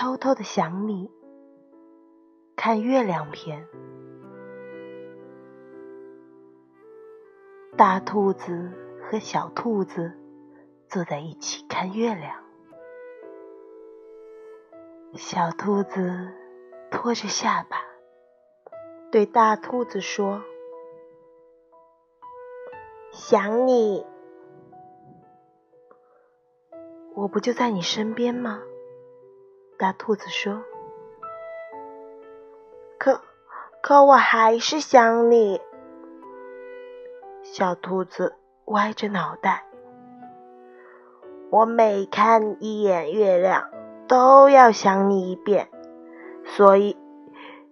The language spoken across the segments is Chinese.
偷偷的想你，看月亮篇。大兔子和小兔子坐在一起看月亮。小兔子托着下巴，对大兔子说：“想你，我不就在你身边吗？”大兔子说：“可可我还是想你。”小兔子歪着脑袋：“我每看一眼月亮，都要想你一遍，所以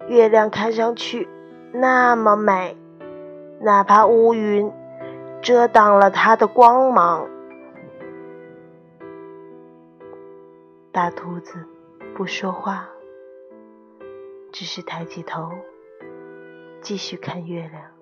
月亮看上去那么美，哪怕乌云遮挡了它的光芒。”大兔子。不说话，只是抬起头，继续看月亮。